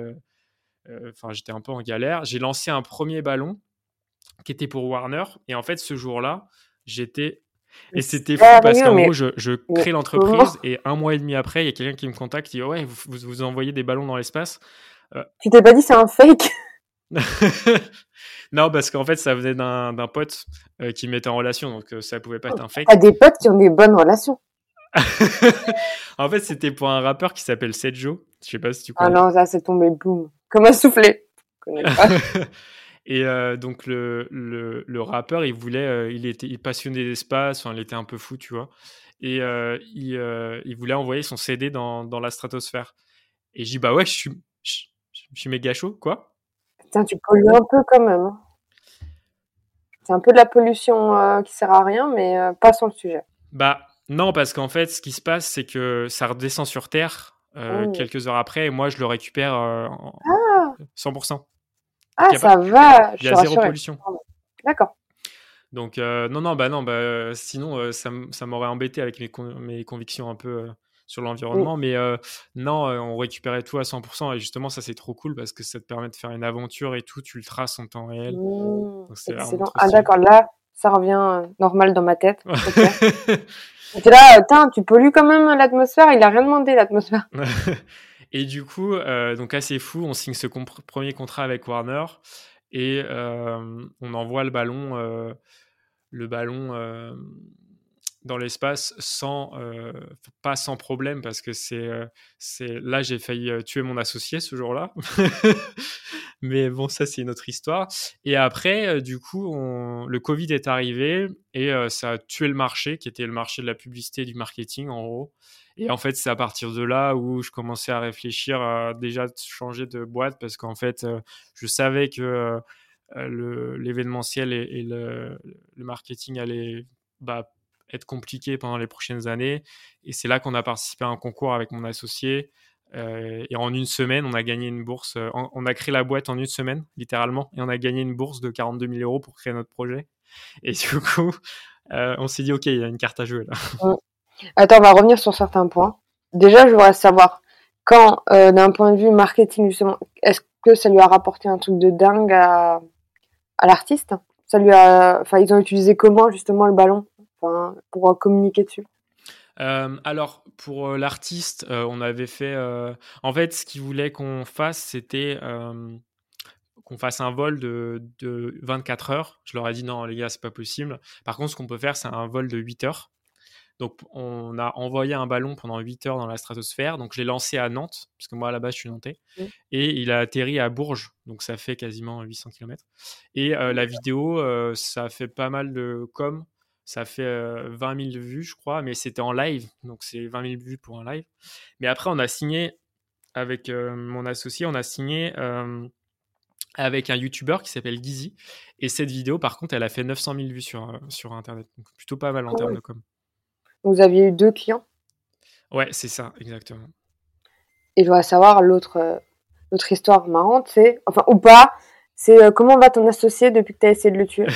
j'étais un peu en galère. J'ai lancé un premier ballon qui était pour Warner. Et en fait, ce jour-là, j'étais et c'était fou parce qu'en gros, je, je crée l'entreprise et un mois et demi après, il y a quelqu'un qui me contacte, qui dit Ouais, vous, vous, envoyez des ballons dans l'espace. Tu t'es pas dit c'est un fake? (laughs) (laughs) Non, parce qu'en fait, ça venait d'un pote euh, qui mettait en relation, donc euh, ça pouvait pas être un fake. T'as des potes qui ont des bonnes relations. (laughs) en fait, c'était pour un rappeur qui s'appelle Sejo. Je sais pas si tu ah connais. Ah non, ça c'est tombé boum. Comme un soufflet. Et euh, donc le, le, le, rappeur, il voulait, il était il passionnait d'espace, enfin, il était un peu fou, tu vois. Et il, il, voulait envoyer son CD dans, dans la stratosphère. Et je dis bah ouais, je suis, je, je suis méga chaud, quoi. Putain, tu pollues un peu quand même. Hein. C'est un peu de la pollution euh, qui sert à rien, mais euh, pas sur le sujet. Bah non, parce qu'en fait, ce qui se passe, c'est que ça redescend sur Terre euh, oh. quelques heures après, et moi, je le récupère en 100%. Ah, ça va. Il y a zéro pollution. D'accord. Donc non, non, bah non, bah sinon ça, ça m'aurait embêté avec mes, mes convictions un peu sur l'environnement. Mais euh, non, euh, on récupérait tout à 100%. Et justement, ça, c'est trop cool parce que ça te permet de faire une aventure et tout. Tu le traces en temps réel. Mmh, ah, d'accord. Là, ça revient euh, normal dans ma tête. Okay. (laughs) là, tu pollues quand même l'atmosphère. Il a rien demandé, l'atmosphère. (laughs) et du coup, donc assez fou, on signe ce premier contrat avec Warner et on envoie le ballon, le ballon dans l'espace sans euh, pas sans problème parce que c'est euh, c'est là j'ai failli euh, tuer mon associé ce jour-là. (laughs) Mais bon ça c'est une autre histoire. Et après du coup le Covid est arrivé et ça a tué le marché qui était le marché de la publicité et du marketing en gros et en fait c'est à partir de là où je commençais à réfléchir à déjà changer de boîte parce qu'en fait je savais que l'événementiel et, le, marketing allaient bah, être compliqué pendant les prochaines années. Et c'est là qu'on a participé à un concours avec mon associé. Euh, et en une semaine, on a gagné une bourse. Euh, on a créé la boîte en une semaine, littéralement. Et on a gagné une bourse de 42 000 euros pour créer notre projet. Et du coup, euh, on s'est dit, OK, il y a une carte à jouer là. Attends, on va revenir sur certains points. Déjà, je voudrais savoir, quand, d'un point de vue marketing, justement, est-ce que ça lui a rapporté un truc de dingue à, l'artiste? Ça lui a, enfin, ils ont utilisé comment justement le ballon? Pour communiquer dessus? Euh, alors, pour euh, l'artiste, euh, on avait fait. en fait, ce qu'il voulait qu'on fasse, c'était qu'on fasse un vol de, de, 24 heures. Je leur ai dit non, les gars, c'est pas possible. Par contre, ce qu'on peut faire, c'est un vol de 8 heures. Donc, on a envoyé un ballon pendant 8 heures dans la stratosphère. Donc, je l'ai lancé à Nantes, parce que moi, à la base, je suis nantais. Et il a atterri à Bourges. Donc, ça fait quasiment 800 km. Et la vidéo, ça fait pas mal de com ça fait 20 euh, 000 vues, je crois, mais c'était en live, donc c'est 20 000 vues pour un live. Mais après, on a signé avec euh, mon associé, on a signé euh, avec un YouTuber qui s'appelle Gizy. Et cette vidéo, par contre, elle a fait 900 000 vues sur, sur Internet. Donc plutôt pas mal en ah termes de com. Vous aviez eu deux clients? Ouais, c'est ça, exactement. Et je voudrais savoir l'autre l'autre histoire marrante, c'est, enfin, ou pas, c'est euh, comment va ton associé depuis que tu as essayé de le tuer?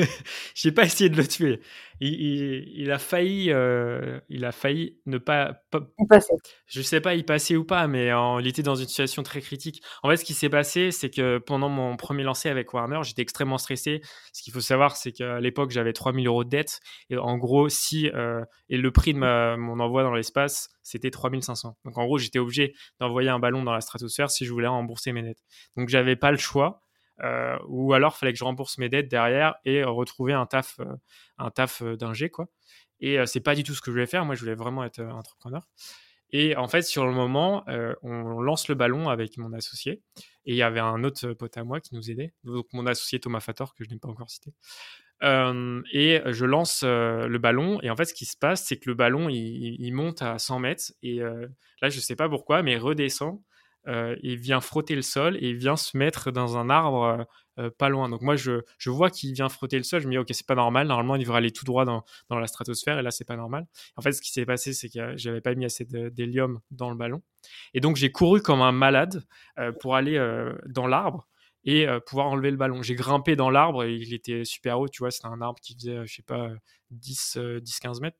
(laughs) J'ai pas essayé de le tuer. Il, a failli, euh, il a failli ne pas, passer. Je sais pas y passer ou pas, mais il était dans une situation très critique. En fait, ce qui s'est passé, c'est que pendant mon premier lancer avec Warner, j'étais extrêmement stressé. Ce qu'il faut savoir, c'est qu'à l'époque, j'avais 3000 euros de dette. Et en gros, si euh, et le prix de mon envoi dans l'espace, c'était 3500. Donc en gros, j'étais obligé d'envoyer un ballon dans la stratosphère si je voulais rembourser mes dettes. Donc j'avais pas le choix. Euh, ou alors fallait que je rembourse mes dettes derrière et retrouver un taf, euh, un taf euh, d'ingé quoi. Et c'est pas du tout ce que je voulais faire. Moi, je voulais vraiment être entrepreneur. Et en fait, sur le moment, on lance le ballon avec mon associé. Et il y avait un autre pote à moi qui nous aidait. Donc, mon associé Thomas Fator, que je n'ai pas encore cité. et je lance le ballon. Et en fait, ce qui se passe, c'est que le ballon, il, monte à 100 mètres. Et là, je sais pas pourquoi, mais redescend euh, il vient frotter le sol et vient se mettre dans un arbre euh, euh, pas loin. Donc moi, je, je vois qu'il vient frotter le sol. Je me dis, ok, c'est pas normal. Normalement, il devrait aller tout droit dans, dans la stratosphère et là, c'est pas normal. En fait, ce qui s'est passé, c'est que j'avais pas mis assez d'hélium dans le ballon. Et donc, j'ai couru comme un malade pour aller dans l'arbre. et pouvoir enlever le ballon. J'ai grimpé dans l'arbre et il était super haut, tu vois, c'était un arbre qui faisait, je sais pas, 10, 10, 15 mètres.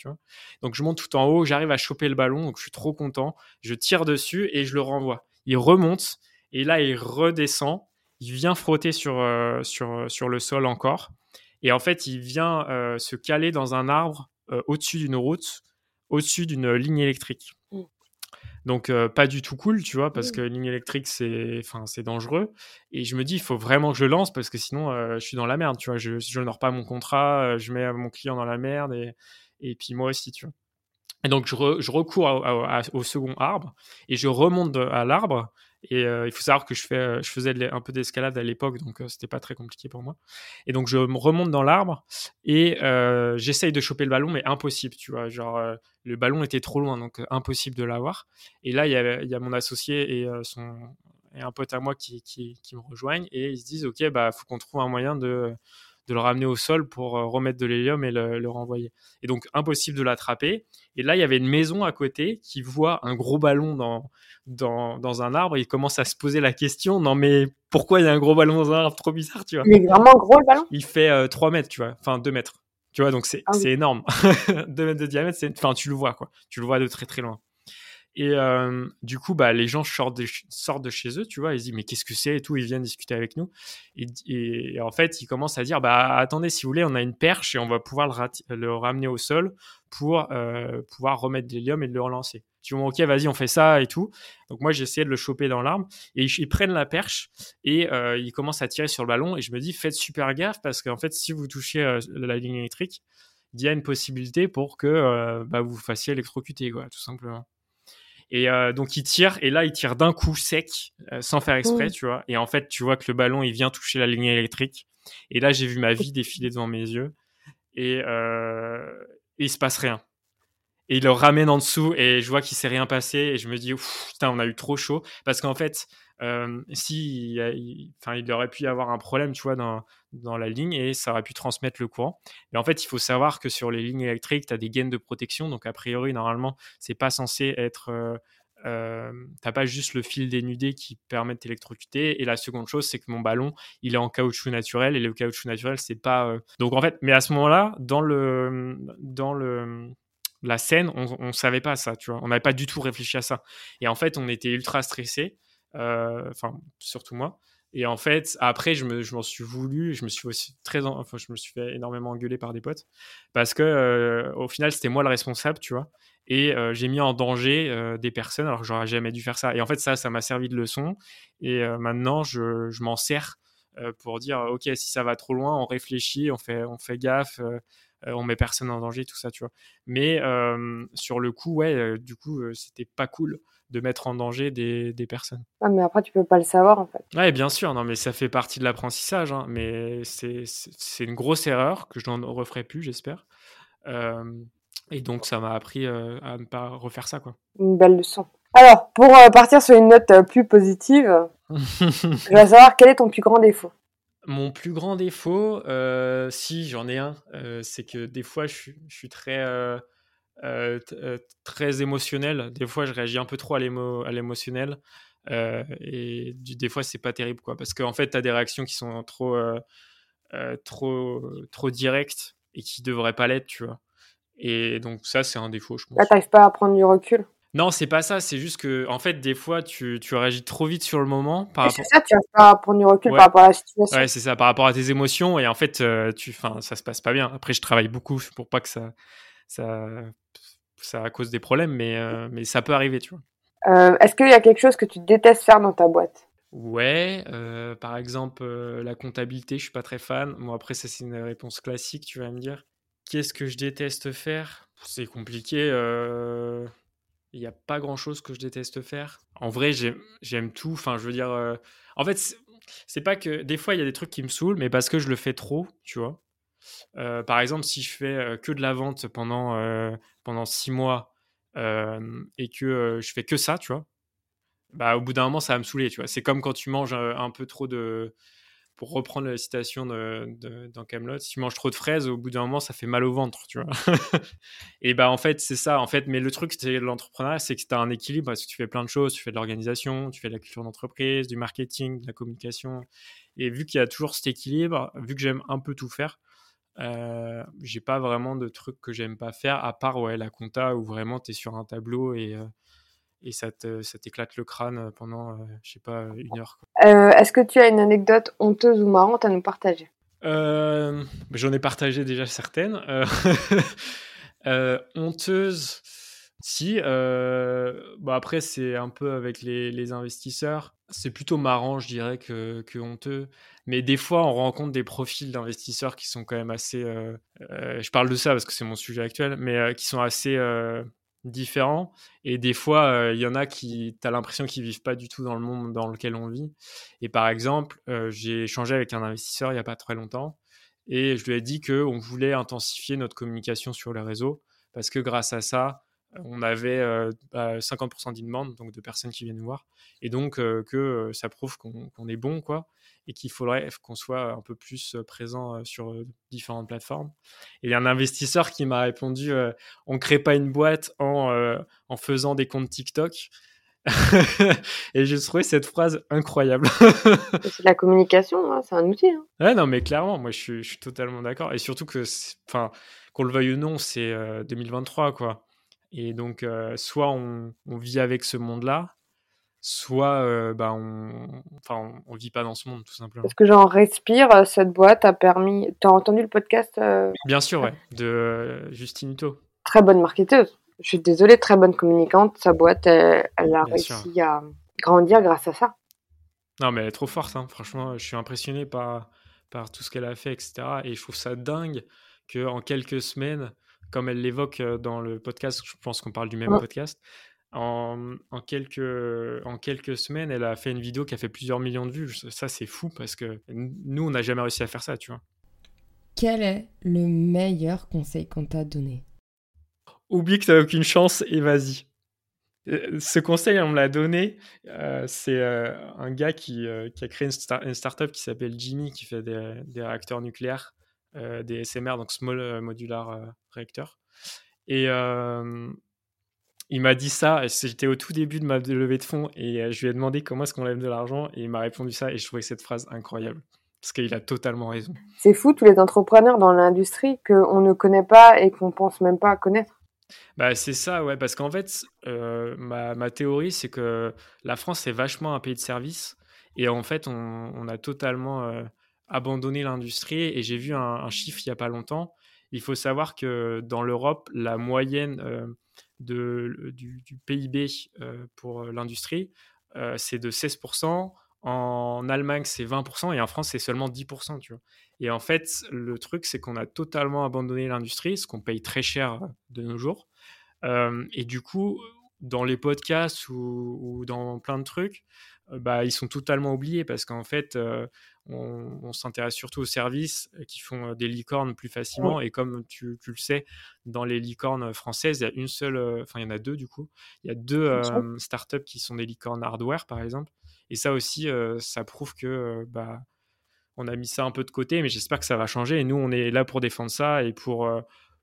Donc je monte tout en haut, j'arrive à choper le ballon, donc je suis trop content. Je tire dessus et je le renvoie. Il remonte et là il redescend, il vient frotter sur, sur, sur le sol encore. Et en fait, il vient se caler dans un arbre au-dessus d'une route, au-dessus d'une ligne électrique. Mmh. Donc pas du tout cool, tu vois, parce mmh. que ligne électrique c'est, dangereux. Et je me dis il faut vraiment que je lance parce que sinon je suis dans la merde, tu vois. Je n'aurai pas mon contrat, je mets mon client dans la merde et et puis moi aussi, tu vois. Et donc je, recours au second arbre et je remonte à l'arbre et euh, il faut savoir que je, euh, faisais un peu d'escalade à l'époque, donc euh, c'était pas très compliqué pour moi. Et donc je me remonte dans l'arbre et j'essaye de choper le ballon, mais impossible, tu vois. Genre, le ballon était trop loin, donc impossible de l'avoir. Et là, il y a, mon associé et, un pote à moi qui, qui, qui, me rejoignent et ils se disent, OK, bah, faut qu'on trouve un moyen de de le ramener au sol pour euh, remettre de l'hélium et le, renvoyer. Et donc, impossible de l'attraper. Et là, il y avait une maison à côté qui voit un gros ballon dans, dans, un arbre. il commence à se poser la question non, mais pourquoi il y a un gros ballon dans un arbre Trop bizarre, tu vois? Il est vraiment gros le ballon? Il fait 3 euh, mètres, tu vois. Enfin, 2 mètres. Tu vois, donc c'est ah énorme. (laughs) 2 mètres de diamètre, enfin, tu le vois, quoi. Tu le vois de très très loin. Et euh, du coup, bah, les gens sortent de, chez eux, tu vois, ils se disent mais qu'est-ce que c'est et tout, ils viennent discuter avec nous. Et, en fait, ils commencent à dire bah attendez, si vous voulez, on a une perche et on va pouvoir le, ramener au sol pour euh, pouvoir remettre de l'hélium et le relancer. Tu vois, ok, vas-y, on fait ça et tout. Donc moi, essayé de le choper dans l'arbre et ils, prennent la perche et euh, ils commencent à tirer sur le ballon. Et je me dis faites super gaffe parce qu'en fait, si vous touchez la ligne électrique, il y a une possibilité pour que bah, vous fassiez électrocuter, quoi, tout simplement. Et euh, donc il tire, et là il tire d'un coup sec, euh, sans faire exprès, mmh. tu vois. Et en fait, tu vois que le ballon il vient toucher la ligne électrique. Et là j'ai vu ma vie défiler devant mes yeux, et, euh, et il se passe rien. Et il le ramène en dessous, et je vois qu'il s'est rien passé, et je me dis, putain, on a eu trop chaud, parce qu'en fait, euh, si, il, enfin, il aurait pu y avoir un problème, tu vois, dans, dans la ligne et ça aurait pu transmettre le courant. Mais en fait, il faut savoir que sur les lignes électriques, tu as des gaines de protection. Donc, a priori, normalement, c'est pas censé être. Euh, euh, t'as pas juste le fil dénudé qui permet de t'électrocuter. Et la seconde chose, c'est que mon ballon, il est en caoutchouc naturel et le caoutchouc naturel, c'est pas. Euh, donc en fait, mais à ce moment-là, dans le dans le la scène, on, on savait pas ça, tu vois. On n'avait pas du tout réfléchi à ça. Et en fait, on était ultra stressé. Euh, enfin, surtout moi. Et en fait, après, je m'en je suis voulu, je me suis aussi très, enfin, je me suis fait énormément engueuler par des potes parce que euh, au final, c'était moi le responsable, tu vois. Et euh, j'ai mis en danger des personnes alors que j'aurais jamais dû faire ça. Et en fait, ça, ça m'a servi de leçon. Et maintenant, je, je m'en sers pour dire, ok, si ça va trop loin, on réfléchit, on fait, on fait gaffe, on met personne en danger, tout ça, tu vois. Mais sur le coup, ouais, du coup, c'était pas cool de mettre en danger des, des, personnes. Ah, mais après, tu peux pas le savoir, en fait. Ouais, bien sûr, non, mais ça fait partie de l'apprentissage, hein, mais c'est une grosse erreur que je n'en referai plus, j'espère. Euh, et donc, ça m'a appris euh, à ne pas refaire ça, quoi. Une belle leçon. Alors, pour euh, partir sur une note plus positive, (laughs) je veux savoir quel est ton plus grand défaut mon plus grand défaut, si j'en ai un, c'est que des fois je suis, je suis très euh, euh, très émotionnel. Des fois, je réagis un peu trop à l'émotionnel. Euh, et des fois, c'est pas terrible, quoi. Parce qu'en fait, tu as des réactions qui sont trop, trop, trop directes et qui devraient pas l'être, tu vois. Et donc, ça, c'est un défaut, je pense. Là, t'arrives pas à prendre du recul? Non, c'est pas ça. C'est juste que, en fait, des fois, tu, tu réagis trop vite sur le moment. Par rapport... C'est ça, tu n'arrives pas prendre du recul par rapport à la situation. Ouais, c'est ça, par rapport à tes émotions. Et en fait, tu, ça se passe pas bien. Après, je travaille beaucoup pour pas que ça, ça, ça cause des problèmes, mais, euh, mais ça peut arriver, tu vois. Euh, est-ce qu'il y a quelque chose que tu détestes faire dans ta boîte? Ouais, euh, par exemple, la comptabilité, je suis pas très fan. Moi, après, ça, c'est une réponse classique, tu vas me dire. Qu'est-ce que je déteste faire? C'est compliqué. Il n'y a pas grand-chose que je déteste faire. En vrai, j'aime tout. Enfin, je veux dire... En fait, c'est pas que... Des fois, il y a des trucs qui me saoulent, mais parce que je le fais trop, tu vois. Euh, par exemple, si je fais euh, que de la vente pendant, euh, pendant six mois et que je fais que ça, tu vois, bah, au bout d'un moment, ça va me saouler, tu vois. C'est comme quand tu manges un peu trop de, pour reprendre la citation de, dans Camelot, si tu manges trop de fraises, au bout d'un moment, ça fait mal au ventre, tu vois. (laughs) et bah en fait, c'est ça. En fait, mais le truc, c'est l'entrepreneuriat, c'est que tu as un équilibre parce que tu fais plein de choses. Tu fais de l'organisation, tu fais de la culture d'entreprise, du marketing, de la communication. Et vu qu'il y a toujours cet équilibre, vu que j'aime un peu tout faire, euh, j'ai pas vraiment de trucs que j'aime pas faire, à part ouais, la compta où vraiment tu es sur un tableau et, euh, et ça t'éclate le crâne pendant, euh, je sais pas, une heure. Est-ce que tu as une anecdote honteuse ou marrante à nous partager? J'en ai partagé déjà certaines. (laughs) honteuse. Si, bon après c'est un peu avec les, les investisseurs, c'est plutôt marrant je dirais que, que, honteux, mais des fois on rencontre des profils d'investisseurs qui sont quand même assez, je parle de ça parce que c'est mon sujet actuel, mais qui sont assez différents et des fois il y en a qui, tu as l'impression qu'ils vivent pas du tout dans le monde dans lequel on vit. Et par exemple, j'ai échangé avec un investisseur il y a pas très longtemps et je lui ai dit qu'on voulait intensifier notre communication sur les réseaux parce que grâce à ça, on avait 50% bah, d'inbound, donc de personnes qui viennent nous voir, et donc que ça prouve qu'on est bon, quoi, et qu'il faudrait qu'on soit un peu plus présent sur différentes plateformes. Et il y a un investisseur qui m'a répondu on ne crée pas une boîte en, en faisant des comptes TikTok. (laughs) et j'ai trouvé cette phrase incroyable. c'est la communication, hein, c'est un outil. Hein. Ouais, non, mais clairement, moi je suis, je suis totalement d'accord. Et surtout que, enfin, qu'on le veuille ou non, c'est 2023, quoi. Et donc, euh, soit on, vit avec ce monde-là, soit euh, bah, on enfin on, vit pas dans ce monde tout simplement. Est-ce que j'en respire euh, cette boîte a permis Tu as entendu le podcast Bien sûr ouais, de Justine Hutto. Très bonne marketeuse. Je suis désolée, très bonne communicante. Sa boîte, elle, a réussi à grandir grâce à ça. Non mais elle est trop forte, hein. franchement, je suis impressionné par, par tout ce qu'elle a fait, etc. Et je trouve ça dingue qu'en quelques semaines, comme elle l'évoque euh, dans le podcast, je pense qu'on parle du même podcast. En, quelques, en quelques semaines, elle a fait une vidéo qui a fait plusieurs millions de vues. Ça, c'est fou parce que nous, on n'a jamais réussi à faire ça, tu vois. Quel est le meilleur conseil qu'on t'a donné? Oublie que tu n'as aucune chance et vas-y. Euh, ce conseil, on me l'a donné. Euh, c'est un gars qui, qui, a créé une, une startup qui s'appelle Jimmy, qui fait des, des réacteurs nucléaires. Euh, des SMR, donc Small euh, Modular euh, Reactor. Et il m'a dit ça, c'était au tout début de ma levée de fonds, et je lui ai demandé comment est-ce qu'on lève de l'argent, et il m'a répondu ça, et je trouvais cette phrase incroyable, parce qu'il a totalement raison. C'est fou, tous les entrepreneurs dans l'industrie qu'on ne connaît pas et qu'on pense même pas à connaître. Bah, c'est ça, ouais, parce qu'en fait, ma, ma, théorie, c'est que la France, c'est vachement un pays de service, et en fait, on, on a totalement abandonner l'industrie. Et j'ai vu un, chiffre il n'y a pas longtemps. Il faut savoir que dans l'Europe, la moyenne euh, de, du, PIB euh, pour l'industrie, euh, c'est de 16%. En Allemagne, c'est 20% et en France, c'est seulement 10%. Tu vois. Et en fait, le truc, c'est qu'on a totalement abandonné l'industrie, ce qu'on paye très cher de nos jours. et du coup, dans les podcasts ou, dans plein de trucs, bah, ils sont totalement oubliés parce qu'en fait, on, s'intéresse surtout aux services euh, qui font euh, des licornes plus facilement. Et comme tu, le sais, dans les licornes françaises, il y a une seule, euh, enfin, il y en a deux du coup. Il y a deux startups qui sont des licornes hardware, par exemple. Et ça aussi, ça prouve que bah, on a mis ça un peu de côté, mais j'espère que ça va changer. Et nous, on est là pour défendre ça et pour,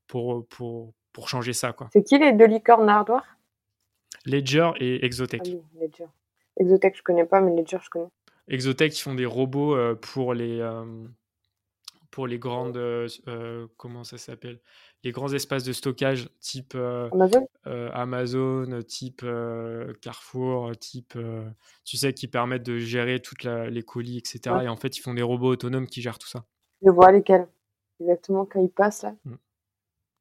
pour, pour, pour changer ça. C'est qui les deux licornes hardware? Ledger et Exotech. Ah Ledger. Exotech, je connais pas, mais Ledger, je connais. Exotech, ils font des robots euh, pour les, euh, pour les grandes. Euh, comment ça s'appelle? Les grands espaces de stockage type Amazon, Amazon type Carrefour, type. tu sais, qui permettent de gérer toutes les colis, etc. Et en fait, ils font des robots autonomes qui gèrent tout ça. Je vois lesquels. Exactement quand ils passent là. Mm.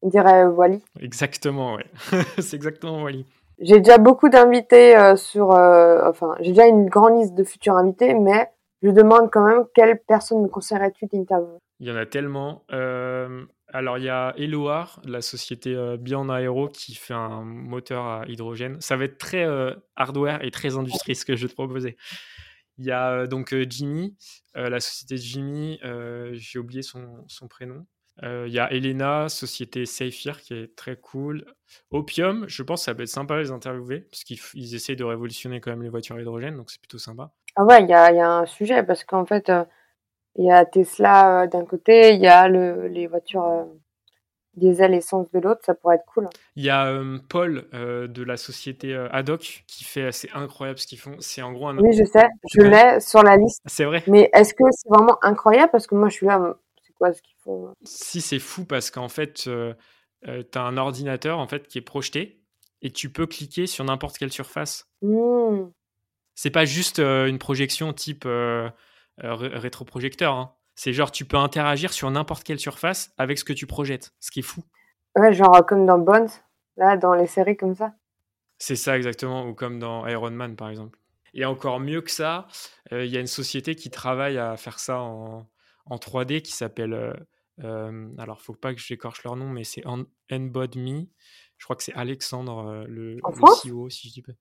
On dirait Wally. Exactement, ouais. (laughs) C'est exactement Wally. J'ai déjà beaucoup d'invités euh, sur, euh, enfin, j'ai déjà une grande liste de futurs invités, mais je demande quand même quelle personne me conseillerais-tu d'interviewer Il y en a tellement. Euh, alors, il y a Eloar, la société Beyond Aero, qui fait un moteur à hydrogène. Ça va être très hardware et très industrie, ce que je vais te proposer. Il y a donc Jimmy, la société Jimmy, j'ai oublié son, son prénom. Il y a Elena, société Saphir, qui est très cool. Opium, je pense que ça peut être sympa de les interviewer, parce qu'ils essayent de révolutionner quand même les voitures à hydrogène, donc c'est plutôt sympa. Ah ouais, il y a, y a, un sujet, parce qu'en fait, il y a Tesla d'un côté, il y a le, les voitures diesel essence de l'autre, ça pourrait être cool. Il y a Paul de la société Adoc qui fait, c'est incroyable ce qu'ils font. C'est en gros un. Oui, je sais, je l'ai sur la liste. C'est vrai. Mais est-ce que c'est vraiment incroyable? Parce que moi, je suis là, quoi ce qu'ils font Si, c'est fou parce qu'en fait, tu as un ordinateur en fait qui est projeté et tu peux cliquer sur n'importe quelle surface. Mmh. C'est pas juste une projection type rétroprojecteur. Hein. C'est genre, tu peux interagir sur n'importe quelle surface avec ce que tu projettes, ce qui est fou. Ouais, genre comme dans Bones, là, dans les séries comme ça. C'est ça exactement, ou comme dans Iron Man par exemple. Et encore mieux que ça, euh, il y a une société qui travaille à faire ça en, en 3D qui s'appelle. Euh, euh, alors, faut pas que j'écorche leur nom, mais c'est Enbod.me. Je crois que c'est Alexandre, euh, le, en CEO, si je dis pas.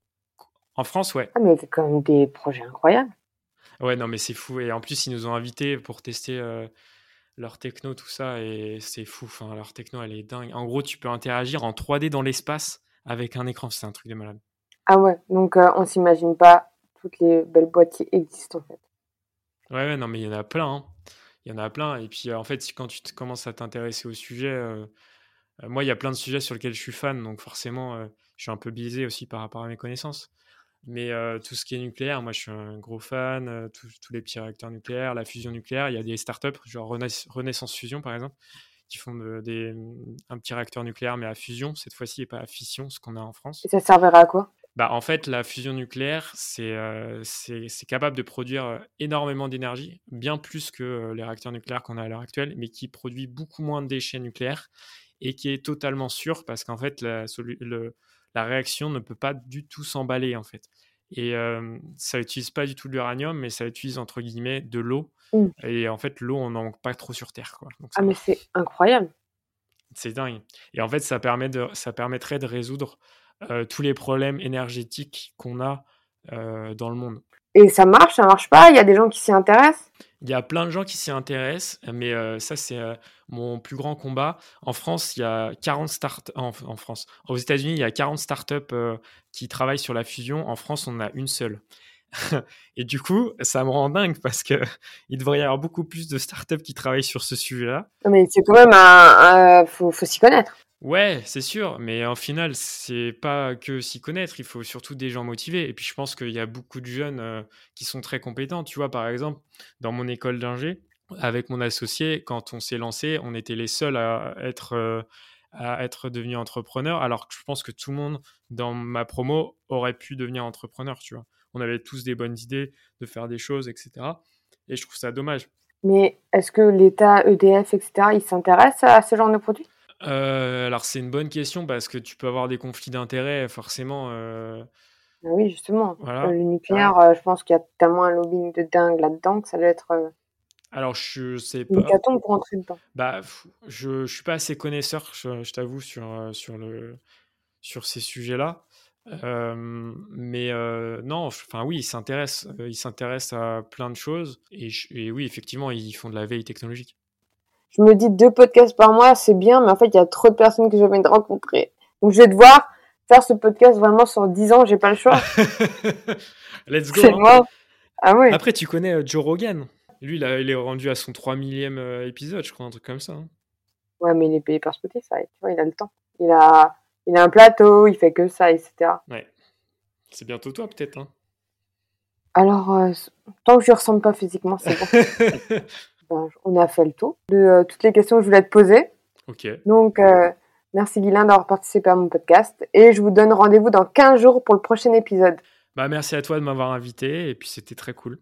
En France, ouais. Ah, mais c'est quand même des projets incroyables. Ouais, non, mais c'est fou. Et en plus, ils nous ont invités pour tester euh, leur techno, tout ça. Et c'est fou. Enfin, leur techno, elle est dingue. En gros, tu peux interagir en 3D dans l'espace avec un écran. C'est un truc de malade. Ah ouais, donc euh, on s'imagine pas toutes les belles boîtes qui existent en fait. Ouais, ouais non, mais il y en a plein. Hein. Il y en a plein. Et puis, en fait, quand tu commences à t'intéresser au sujet, moi, il y a plein de sujets sur lesquels je suis fan. Donc, forcément, je suis un peu biaisé aussi par rapport à mes connaissances. Mais tout ce qui est nucléaire, moi je suis un gros fan, tous les petits réacteurs nucléaires, la fusion nucléaire, il y a des startups, genre Renaissance Fusion par exemple, qui font mmh, un petit réacteur nucléaire mais à fusion cette fois-ci et pas à fission, ce qu'on a en France. Et ça servira à quoi? Bah, En fait, la fusion nucléaire, c'est c'est capable de produire énormément d'énergie, bien plus que les réacteurs nucléaires qu'on a à l'heure actuelle, mais qui produit beaucoup moins de déchets nucléaires et qui est totalement sûr parce qu'en fait, la, le, la réaction ne peut pas du tout s'emballer en fait. Et ça n'utilise pas du tout de l'uranium, mais ça utilise entre guillemets de l'eau. Mmh. Et en fait, l'eau, on n'en manque pas trop sur Terre. Quoi. ah, mais c'est incroyable. C'est dingue. Et en fait, ça, permet de, ça permettrait de résoudre tous les problèmes énergétiques qu'on a dans le monde. Et ça marche, ça marche pas Il y a des gens qui s'y intéressent? Il y a plein de gens qui s'y intéressent, mais ça, c'est mon plus grand combat. En France, il y a 40 startups. En, en France, aux États-Unis, il y a 40 startups qui travaillent sur la fusion. En France, on en a une seule. (laughs) et du coup, ça me rend dingue parce que (laughs) il devrait y avoir beaucoup plus de startups qui travaillent sur ce sujet-là. Mais c'est quand même un, faut s'y connaître. Ouais, c'est sûr, mais en final, c'est pas que s'y connaître, il faut surtout des gens motivés. Et puis je pense qu'il y a beaucoup de jeunes euh, qui sont très compétents. Tu vois, par exemple, dans mon école d'ingé, avec mon associé, quand on s'est lancé, on était les seuls à être, euh, à être devenus entrepreneurs, alors que je pense que tout le monde dans ma promo aurait pu devenir entrepreneur, tu vois. On avait tous des bonnes idées de faire des choses, etc. Et je trouve ça dommage. Mais est-ce que l'État, EDF, etc., ils s'intéressent à ce genre de produits? Euh, alors c'est une bonne question parce que tu peux avoir des conflits d'intérêts forcément. Euh, ah oui, justement. Le nucléaire, euh, je pense qu'il y a tellement un lobbying de dingue là-dedans que ça doit être Alors je sais une pas. pour entrer dedans. Bah, je, je suis pas assez connaisseur, je, t'avoue, sur, sur, le, sur ces sujets-là. mais non, enfin oui, ils s'intéressent, ils s'intéressent à plein de choses et, et oui, effectivement, ils font de la veille technologique je me dis deux podcasts par mois, c'est bien, mais en fait, il y a trop de personnes que j'ai envie de rencontrer. Donc, je vais devoir faire ce podcast vraiment sur 10 ans, j'ai pas le choix. (laughs) Let's go. Hein. Ah. Après, tu connais euh, Joe Rogan. Lui, là, il est rendu à son 3 millième euh, épisode, je crois, un truc comme ça. Hein. Ouais, mais il est payé par Spotify, tu vois, il a le temps. Il a, il a un plateau, il fait que ça, etc. Ouais. C'est bientôt toi, peut-être. Hein. Alors, euh, tant que je ressemble pas physiquement, c'est bon. (laughs) Ben, on a fait le tour de euh, toutes les questions que je voulais te poser. Ok. Donc, euh, merci Guilain d'avoir participé à mon podcast. Et je vous donne rendez-vous dans 15 jours pour le prochain épisode. Bah, merci à toi de m'avoir invité et puis c'était très cool.